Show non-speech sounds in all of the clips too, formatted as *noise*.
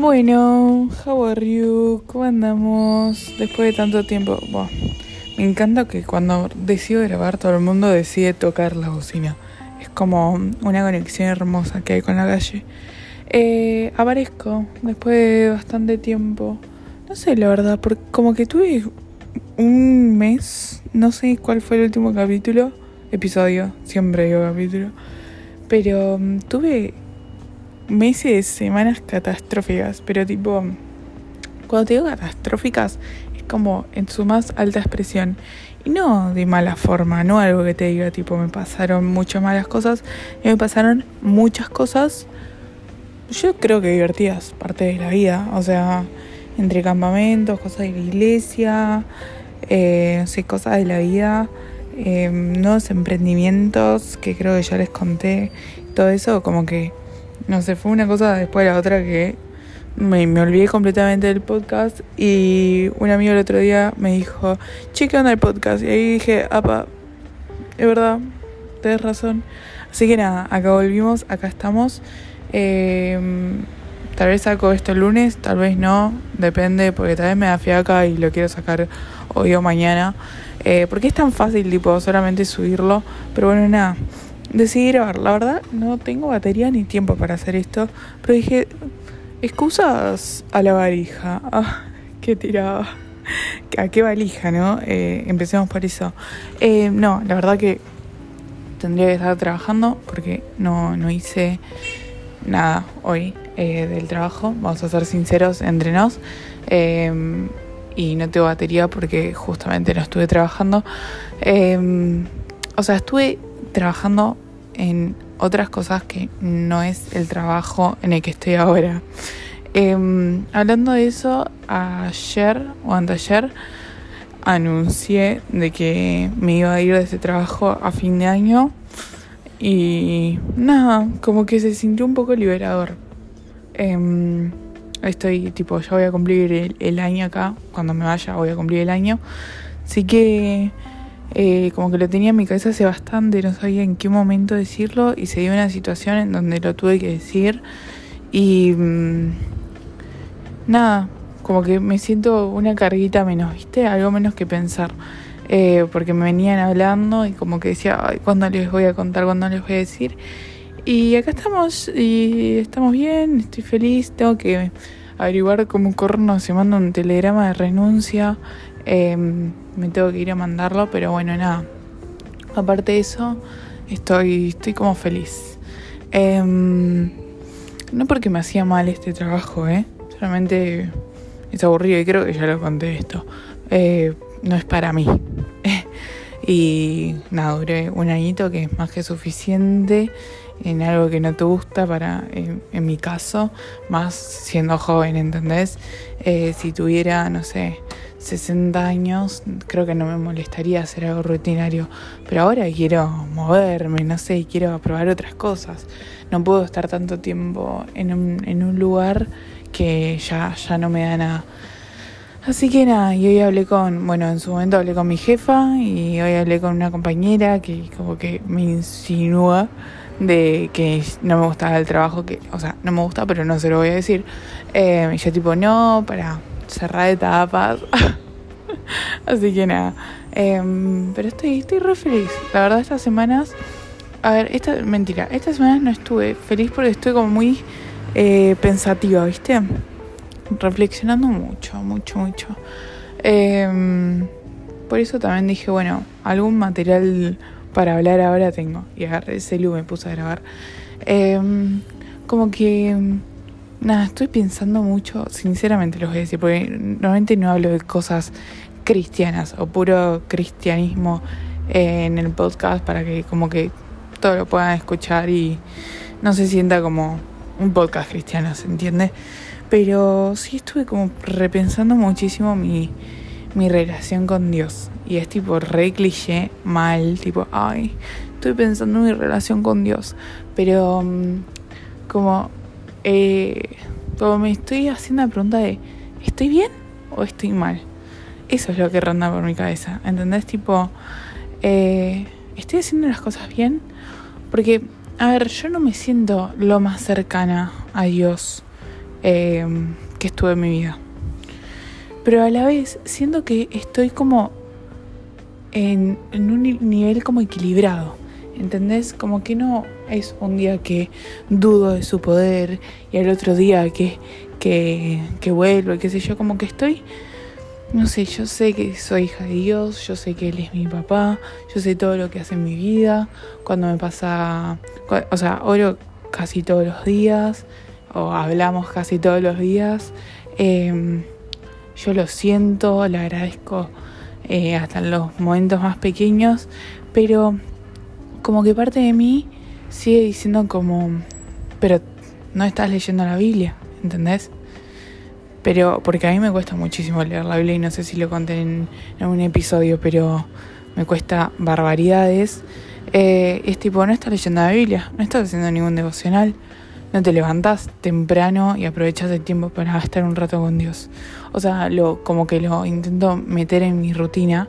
Bueno, how are you? ¿Cómo andamos? Después de tanto tiempo. Bueno, me encanta que cuando decido grabar todo el mundo decide tocar la bocina. Es como una conexión hermosa que hay con la calle. Eh, aparezco después de bastante tiempo. No sé la verdad, porque como que tuve un mes, no sé cuál fue el último capítulo, episodio, siempre digo capítulo, pero mm, tuve meses, semanas catastróficas, pero tipo, cuando te digo catastróficas, es como en su más alta expresión. Y no de mala forma, no algo que te diga, tipo, me pasaron muchas malas cosas, me pasaron muchas cosas, yo creo que divertidas, parte de la vida, o sea, entre campamentos, cosas de la iglesia, eh, no cosas de la vida, eh, nuevos emprendimientos que creo que ya les conté, todo eso como que no sé, fue una cosa después de la otra que me, me, olvidé completamente del podcast y un amigo el otro día me dijo, che, ¿qué onda el podcast? Y ahí dije, apa, es verdad, tenés razón. Así que nada, acá volvimos, acá estamos. Eh, tal vez saco esto el lunes, tal vez no, depende, porque tal vez me da fiaca y lo quiero sacar hoy o mañana. Eh, porque es tan fácil, tipo, solamente subirlo. Pero bueno, nada decidí grabar. La verdad, no tengo batería ni tiempo para hacer esto. Pero dije, excusas a la valija. *laughs* Ah, qué tiraba. *laughs* ¿A qué valija, no? Eh, empecemos por eso. Eh, no, la verdad que tendría que estar trabajando porque no, no hice nada hoy eh, del trabajo. Vamos a ser sinceros entre nos. y no tengo batería porque justamente no estuve trabajando. o sea, estuve trabajando en otras cosas que no es el trabajo en el que estoy ahora. Em, hablando de eso, ayer o anteayer anuncié de que me iba a ir de ese trabajo a fin de año y nada, como que se sintió un poco liberador. Em, estoy tipo, ya voy a cumplir el, el año acá, cuando me vaya voy a cumplir el año. Así que eh, como que lo tenía en mi cabeza hace bastante, no sabía en qué momento decirlo y se dio una situación en donde lo tuve que decir y mm, nada, como que me siento una carguita menos, ¿viste? Algo menos que pensar. Eh, porque me venían hablando y como que decía, Ay, ¿cuándo les voy a contar? ¿Cuándo les voy a decir? Y acá estamos y estamos bien, estoy feliz, tengo que averiguar cómo corno se manda un telegrama de renuncia. Eh, me tengo que ir a mandarlo, pero bueno, nada. Aparte de eso, estoy, estoy como feliz. Em, no porque me hacía mal este trabajo, ¿eh? Solamente es aburrido y creo que ya lo conté esto. Eh, no es para mí. *laughs* y nada, duré un añito que es más que suficiente en algo que no te gusta para, en, mi caso, más siendo joven, ¿entendés? Eh, si tuviera, no sé, 60 años, creo que no me molestaría hacer algo rutinario. Pero ahora quiero moverme, no sé, quiero probar otras cosas. No puedo estar tanto tiempo en un, en un lugar que ya, ya no me da nada. Así que nada, y hoy hablé con, bueno, en su momento hablé con mi jefa y hoy hablé con una compañera que como que me insinúa de que no me gustaba el trabajo, que, o sea, no me gusta, pero no se lo voy a decir. Eh, y yo tipo, no, para cerrar etapas. *laughs* Así que nada. Em, pero estoy, estoy re feliz. La verdad, estas semanas. A ver, esta mentira. Estas semanas no estuve feliz porque estoy como muy eh, pensativa, ¿viste? Reflexionando mucho, mucho, mucho. Em, por eso también dije, bueno, algún material para hablar ahora tengo. Y agarré el celu, me puse a grabar. Em, como que Nada, estoy pensando mucho, sinceramente los voy a decir, porque normalmente no hablo de cosas cristianas o puro cristianismo en el podcast para que como que todo lo puedan escuchar y no se sienta como un podcast cristiano, ¿se entiende? Pero sí estuve como repensando muchísimo mi, mi relación con Dios. Y es tipo re cliché, mal, tipo, ay, estoy pensando en mi relación con Dios. Pero mm, como eh, como me estoy haciendo la pregunta de, ¿estoy bien o estoy mal? Eso es lo que ronda por mi cabeza, ¿entendés? Tipo, eh, ¿estoy haciendo las cosas bien? Porque, a ver, yo no me siento lo más cercana a Dios em, que estuve en mi vida. Pero a la vez siento que estoy como en un nivel como equilibrado. ¿Entendés? Como que no es un día que dudo de su poder y al otro día que, que, que vuelvo y qué sé yo, como que estoy, no sé, yo sé que soy hija de Dios, yo sé que Él es mi papá, yo sé todo lo que hace en mi vida, cuando me pasa, o sea, oro casi todos los días o hablamos casi todos los días, em, yo lo siento, le agradezco eh, hasta en los momentos más pequeños, pero como que parte de mí sigue diciendo como, pero no estás leyendo la Biblia, ¿entendés? Pero, porque a mí me cuesta muchísimo leer la Biblia y no sé si lo conté en, un episodio, pero me cuesta barbaridades. Eh, es tipo, no estás leyendo la Biblia, no estás haciendo ningún devocional, no te levantas temprano y aprovechas el tiempo para estar un rato con Dios. O sea, lo, como que lo intento meter en mi rutina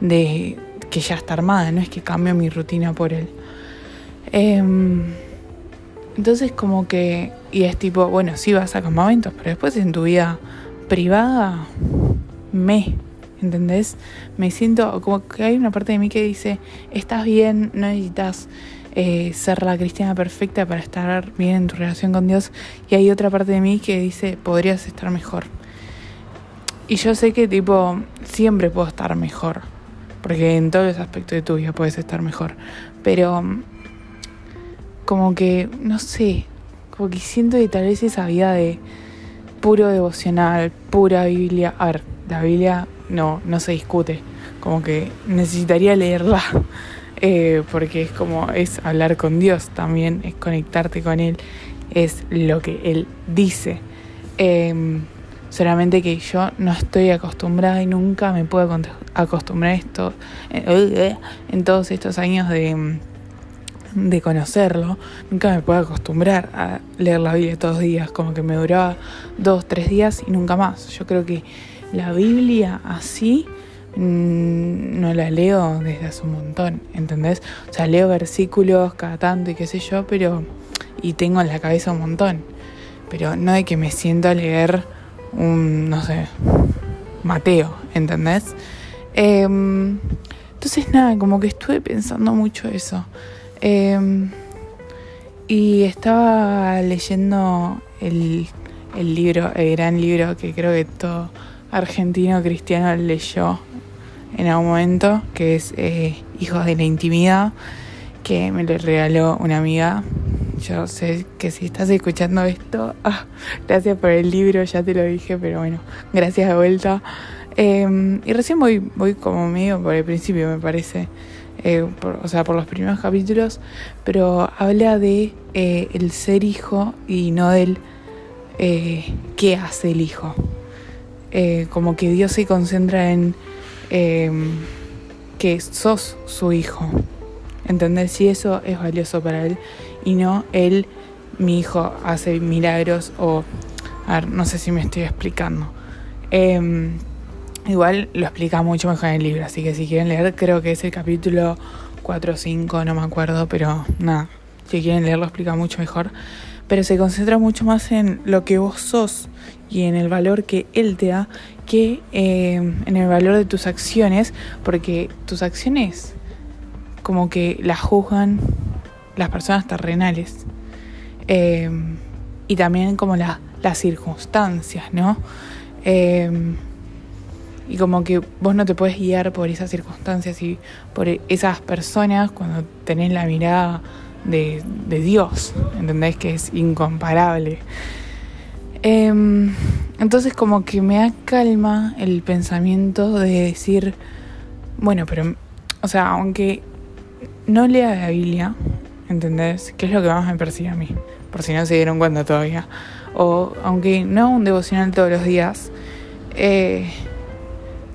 de que ya está armada, no es que cambio mi rutina por él. Em, entonces como que, y es tipo, bueno, sí vas a campamentos, pero después en tu vida privada, me, ¿entendés? Me siento como que hay una parte de mí que dice, estás bien, no necesitas eh, ser la cristiana perfecta para estar bien en tu relación con Dios, y hay otra parte de mí que dice, podrías estar mejor. Y yo sé que tipo, siempre puedo estar mejor porque en todos los aspectos de tu vida puedes estar mejor. Pero como que, no sé, como que siento que tal vez esa vida de puro devocional, pura Biblia, a ver, la Biblia no, no se discute, como que necesitaría leerla, *laughs* eh, porque es como, es hablar con Dios también, es conectarte con Él, es lo que Él dice. Em, Solamente que yo no estoy acostumbrada y nunca me puedo acostumbrar a esto eh, en todos estos años de, de conocerlo. Nunca me puedo acostumbrar a leer la Biblia todos los días, como que me duraba dos, tres días y nunca más. Yo creo que la Biblia así mm, no la leo desde hace un montón, ¿entendés? O sea, leo versículos cada tanto y qué sé yo, pero... y tengo en la cabeza un montón. Pero no de que me siento a leer un, no sé, Mateo, ¿entendés? Em, entonces nada, como que estuve pensando mucho eso. Em, y estaba leyendo el, el libro, el gran libro que creo que todo argentino cristiano leyó en algún momento, que es eh, Hijos de la Intimidad, que me lo regaló una amiga yo sé que si estás escuchando esto, *laughs* ah, gracias por el libro, ya te lo dije, pero bueno, gracias de vuelta. Em, y recién voy, voy como medio por el principio, me parece. Eh, o sea, por los primeros capítulos, pero habla de eh, el ser hijo y no del eh, qué hace el hijo. como que Dios se concentra en em, que sos su hijo. Entender si eso es valioso para él y no él, mi hijo, hace milagros o... A ver, no sé si me estoy explicando. Em, igual lo explica mucho mejor en el libro, así que si quieren leer, creo que es el capítulo 4 o 5, no me acuerdo, pero nada, si quieren leer lo explica mucho mejor. Pero se concentra mucho más en lo que vos sos y en el valor que él te da que em, en el valor de tus acciones, porque tus acciones como que las juzgan las personas terrenales em, y también como las circunstancias, ¿no? Em, y como que vos no te puedes guiar por esas circunstancias y por esas personas cuando tenés la mirada de, Dios, ¿entendés? Que es incomparable. Em, entonces como que me da calma el pensamiento de decir, bueno, pero, o sea, aunque no lea la Biblia, ¿entendés? ¿Qué es lo que más me persigue a mí? Por si no se dieron cuenta todavía. O aunque no un devocional todos los días, eh,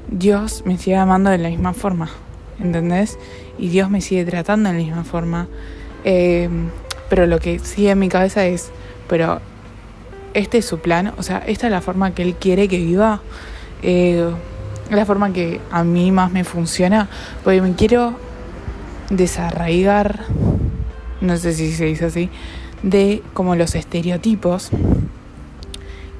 Dios me sigue amando de la misma forma, ¿entendés? Y Dios me sigue tratando de la misma forma. Eh, pero lo que sigue en mi cabeza es, pero este es su plan, o sea, esta es la forma que Él quiere que viva. Eh, la forma que a mí más me funciona, porque me quiero desarraigar no sé si se dice así, de como los estereotipos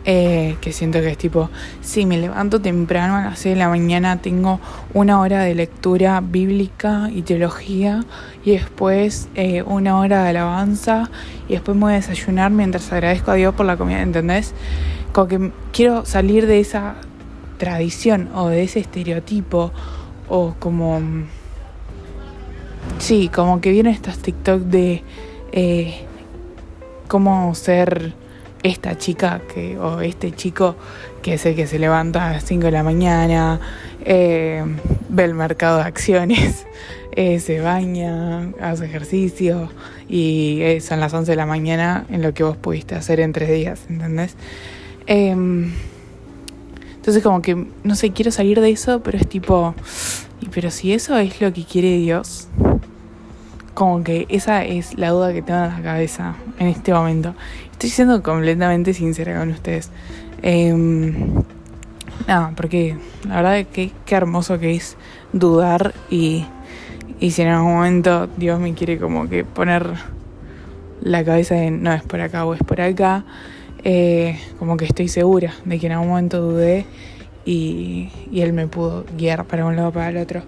Eh, que siento que es tipo, si me levanto temprano a las 6 de la mañana, tengo una hora de lectura bíblica y teología y después eh, una hora de alabanza y después me voy a desayunar mientras agradezco a Dios por la comida, ¿entendés? Como que quiero salir de esa tradición o de ese estereotipo o como... Sí, como que vienen estas TikTok de eh, cómo ser esta chica que, o este chico que es el que se levanta a las 5 de la mañana, eh, ve el mercado de acciones, *laughs* eh, se baña, hace ejercicio y eh, son las 11 de la mañana en lo que vos pudiste hacer en tres días, ¿entendés? Em, entonces como que, no sé, quiero salir de eso, pero es tipo, pero si eso es lo que quiere Dios, como que esa es la duda que tengo en la cabeza en este momento. Estoy siendo completamente sincera con ustedes. Eh, nada, porque la verdad es que qué hermoso que es dudar y, y si en algún momento Dios me quiere como que poner la cabeza en no es por acá o es por acá, eh, como que estoy segura de que en algún momento dudé y, y Él me pudo guiar para un lado para el otro.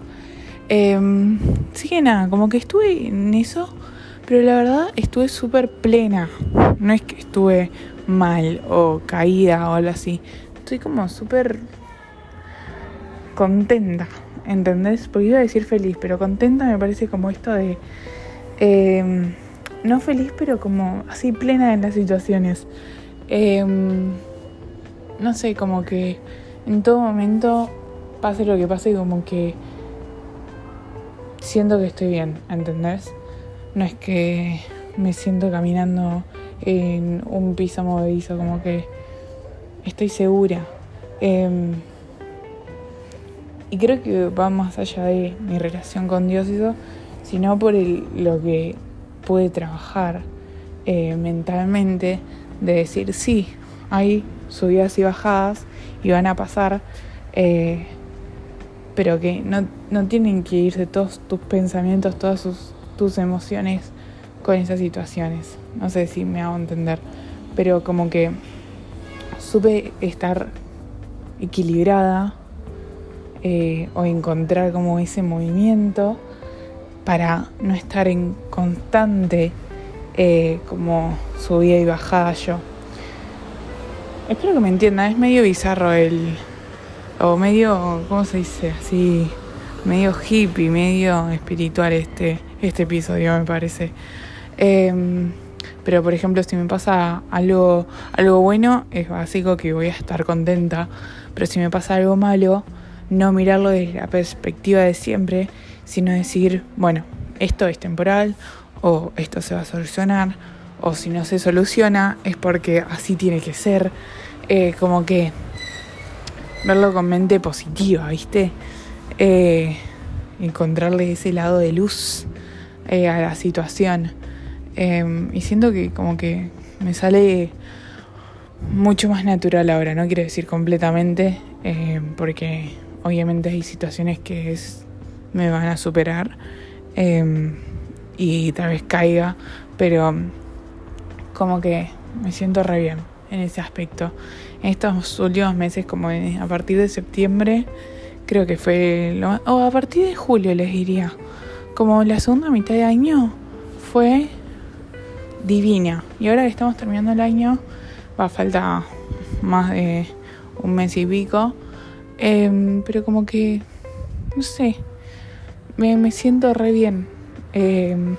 Eh, sí que nada, como que estuve en eso pero la verdad estuve súper plena. No es que estuve mal o caída o algo así. Estoy como súper contenta, ¿entendés? Porque iba a decir feliz, pero contenta me parece como esto de... Em, no feliz, pero como así plena en las situaciones. Em, no sé, como que en todo momento pase lo que pase, como que siento que estoy bien, ¿entendés? No es que me siento caminando en un piso movedizo, como que estoy segura. Em, y creo que va más allá de mi relación con Dios y eso, sino por lo que puede trabajar eh, mentalmente, de decir, sí, hay subidas y bajadas y van a pasar, eh, pero que no, no tienen que irse todos tus pensamientos, todas sus tus emociones con esas situaciones. No sé si me hago entender, pero como que supe estar equilibrada eh, o encontrar como ese movimiento para no estar en constante eh, como subida y bajada yo. Espero que me entiendan, es medio bizarro el... o medio, ¿cómo se dice? Así, medio hippie, medio espiritual este este episodio, me parece. Em, pero por ejemplo, si me pasa algo, algo bueno, es básico que voy a estar contenta. Pero si me pasa algo malo, no mirarlo desde la perspectiva de siempre, sino decir, bueno, esto es temporal, o esto se va a solucionar, o si no se soluciona, es porque así tiene que ser. Eh, como que verlo con mente positiva, ¿viste? Eh, encontrarle ese lado de luz eh, a la situación. Em, y siento que como que me sale mucho más natural ahora, no quiero decir completamente, porque obviamente hay situaciones que me van a superar em, y tal vez caiga, pero como que me siento re bien en ese aspecto. En estos últimos meses, como a partir de septiembre, creo que fue lo o a partir de julio les diría como la segunda mitad de año fue divina. Y ahora que estamos terminando el año, va a falta más de un mes y pico. Em, pero como que, no sé, me, siento re bien. Em,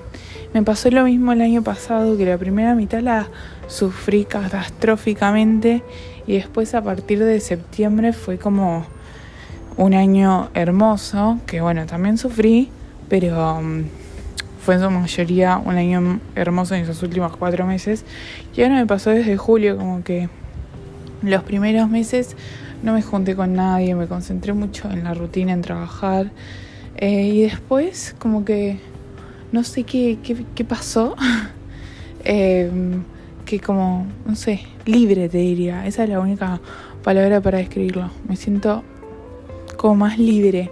me pasó lo mismo el año pasado, que la primera mitad la sufrí catastróficamente y después a partir de septiembre fue como un año hermoso, que bueno, también sufrí, pero um, fue en su mayoría un año hermoso en esos últimos cuatro meses. Y ahora me pasó desde julio, como que los primeros meses no me junté con nadie, me concentré mucho en la rutina, en trabajar. Eh, y después, como que no sé qué, qué, pasó. *laughs* Em, que como, no sé, libre te diría. Esa es la única palabra para describirlo. Me siento como más libre.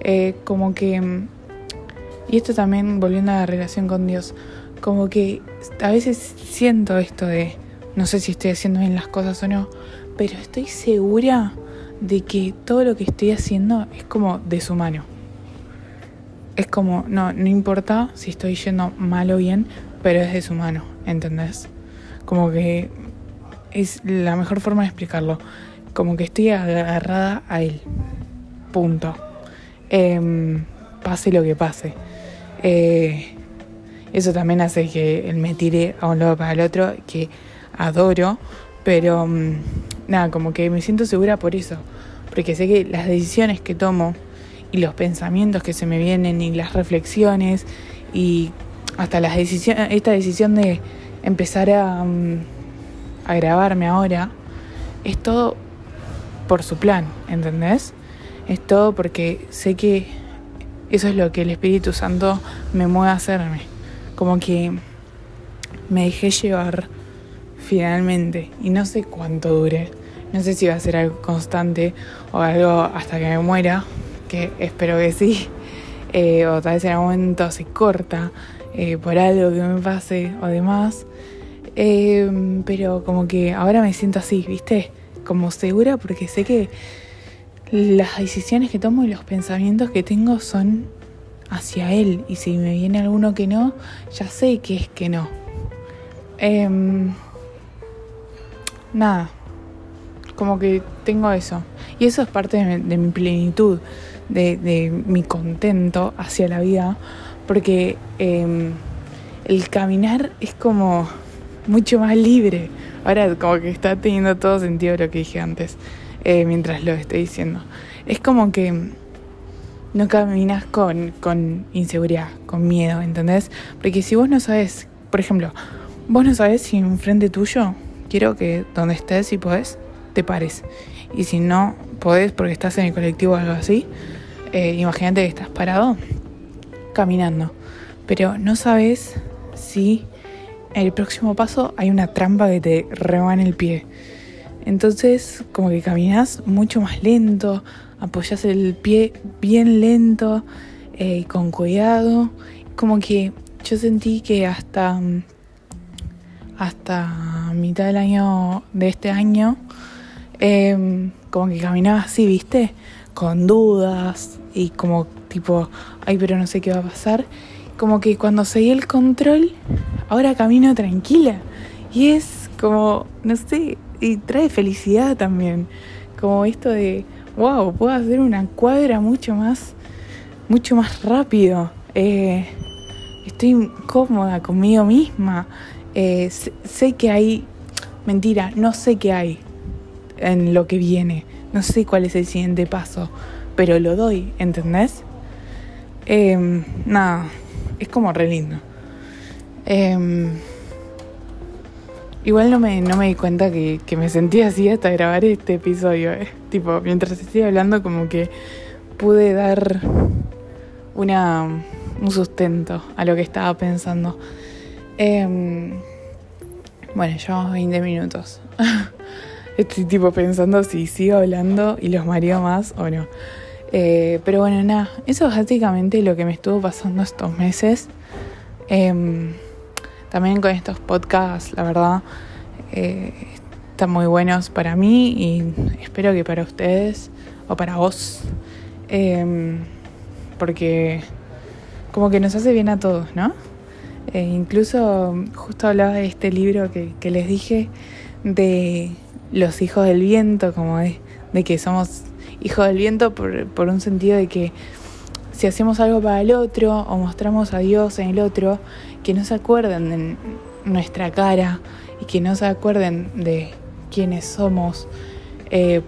Eh, como que y esto también volviendo a la relación con Dios, como que a veces siento esto de, no sé si estoy haciendo bien las cosas o no, pero estoy segura de que todo lo que estoy haciendo es como de su mano. Es como, no, no importa si estoy yendo mal o bien, pero es de su mano, ¿entendés? Como que es la mejor forma de explicarlo. Como que estoy agarrada a él. Punto. Em, pase lo que pase. Eh, eso también hace que él me tire a un lado para el otro, que adoro, pero mm, nada, como que me siento segura por eso, porque sé que las decisiones que tomo y los pensamientos que se me vienen y las reflexiones y hasta las decisiones, esta decisión de empezar a, mm, a grabarme ahora, es todo por su plan, ¿entendés? Es todo porque sé que eso es lo que el Espíritu Santo me mueve a hacerme. Como que me dejé llevar finalmente y no sé cuánto dure. No sé si va a ser algo constante o algo hasta que me muera, que espero que sí. *laughs* Eh, o tal vez en algún momento se corta eh, por algo que me pase o demás. Eh, pero como que ahora me siento así, ¿viste? Como segura porque sé que las decisiones que tomo y los pensamientos que tengo son hacia él. Y si me viene alguno que no, ya sé que es que no. Em, nada, como que tengo eso. Y eso es parte de mi, plenitud, de, mi contento hacia la vida, porque em, el caminar es como mucho más libre. Ahora como que está teniendo todo sentido lo que dije antes, eh, mientras lo estoy diciendo. Es como que no caminas con, con inseguridad, con miedo, ¿entendés? Porque si vos no sabes, por ejemplo, vos no sabes si enfrente tuyo, quiero que donde estés, si podés, te pares. Y si no podés porque estás en el colectivo o algo así, eh, imagínate que estás parado caminando. Pero no sabes si en el próximo paso hay una trampa que te en el pie. Entonces, como que caminas mucho más lento, apoyas el pie bien lento y eh, con cuidado. Como que yo sentí que hasta, hasta mitad del año de este año, em, como que caminaba así, ¿viste? Con dudas y como tipo, ay, pero no sé qué va a pasar. Como que cuando seguí el control, ahora camino tranquila. Y es como, no sé, y trae felicidad también. Como esto de, wow, puedo hacer una cuadra mucho más, mucho más rápido. Eh, estoy cómoda conmigo misma. Eh, sé, que hay, mentira, no sé qué hay en lo que viene. No sé cuál es el siguiente paso, pero lo doy, ¿entendés? Eh, nada, es como re lindo. Eh, igual no me, no me di cuenta que, me sentía así hasta grabar este episodio. Eh. Tipo, mientras estoy hablando como que pude dar una, un sustento a lo que estaba pensando. Em, bueno, llevamos 20 minutos. *laughs* Estoy tipo pensando si sigo hablando y los mareo más o no. Eh, pero bueno, nada, eso es básicamente lo que me estuvo pasando estos meses. Em, también con estos podcasts, la verdad, eh, están muy buenos para mí y espero que para ustedes o para vos, em, porque como que nos hace bien a todos, ¿no? E incluso justo hablaba de este libro que, que les dije de los hijos del viento, como de, de que somos hijos del viento por, por un sentido de que si hacemos algo para el otro o mostramos a Dios en el otro, que no se acuerden de nuestra cara y que no se acuerden de quiénes somos eh,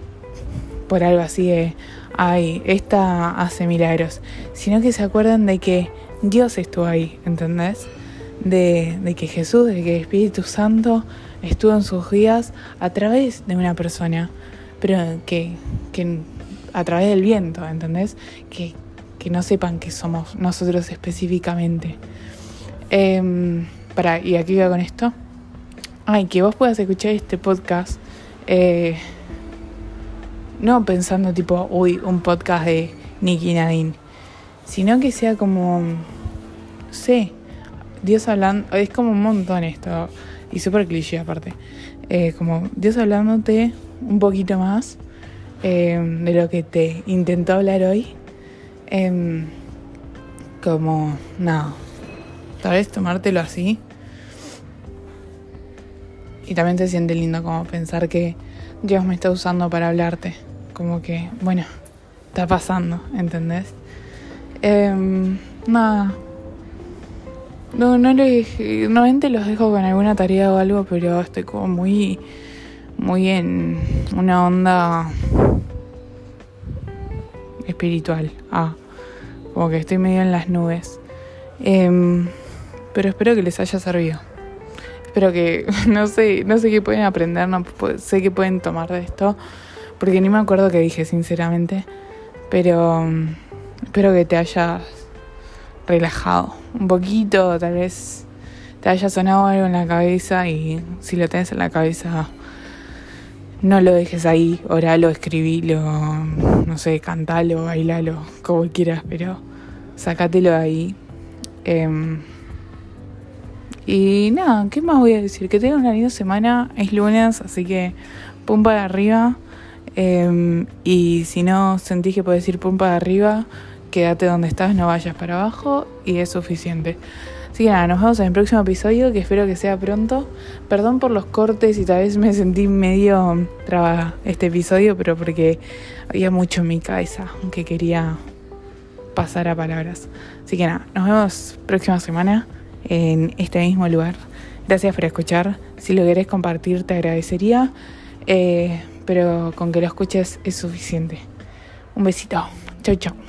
por algo así de, ay, esta hace milagros, sino que se acuerden de que Dios estuvo ahí, ¿entendés? De, de que Jesús, de que Espíritu Santo estuvo en sus días a través de una persona, pero que, que a través del viento, ¿entendés? Que, que no sepan que somos nosotros específicamente. Eh, para, y aquí va con esto. Ay, que vos puedas escuchar este podcast. Eh, no pensando tipo, uy, un podcast de Nicky Nadine. Sino que sea como, sé, Dios hablando, es como un montón esto, y súper cliché aparte, eh, como Dios hablándote un poquito más eh, de lo que te intentó hablar hoy, em, como, nada, tal vez tomártelo así. Y también te siente lindo como pensar que Dios me está usando para hablarte. Como que, bueno, está pasando, ¿entendés? Eh, nada. No, no les, normalmente los dejo con alguna tarea o algo, pero estoy como muy, muy en una onda espiritual. Ah, como que estoy medio en las nubes. Eh, pero espero que les haya servido. Espero que, *laughs* no sé, no sé qué pueden aprender, no sé qué pueden tomar de esto, porque ni me acuerdo qué dije, sinceramente. Pero um, espero que te hayas relajado un poquito, tal vez te haya sonado algo en la cabeza y si lo tenés en la cabeza, no lo dejes ahí, oralo, escribilo, no sé, cantalo, bailalo, como quieras, pero sacátelo de ahí. Eh, y nada, ¿qué más voy a decir? Que tengan una linda semana, es lunes, así que pum para arriba. Eh, y si no sentís que puedes ir pum para arriba, quédate donde estás, no vayas para abajo y es suficiente. Así que nada, nos vemos en el próximo episodio, que espero que sea pronto. Perdón por los cortes y tal vez me sentí medio trabada este episodio, pero porque había mucho en mi cabeza que quería pasar a palabras. Así que nada, nos vemos próxima semana en este mismo lugar. Gracias por escuchar. Si lo querés compartir, te agradecería. Eh, pero con que lo escuches es suficiente. Un besito. Chau, chau.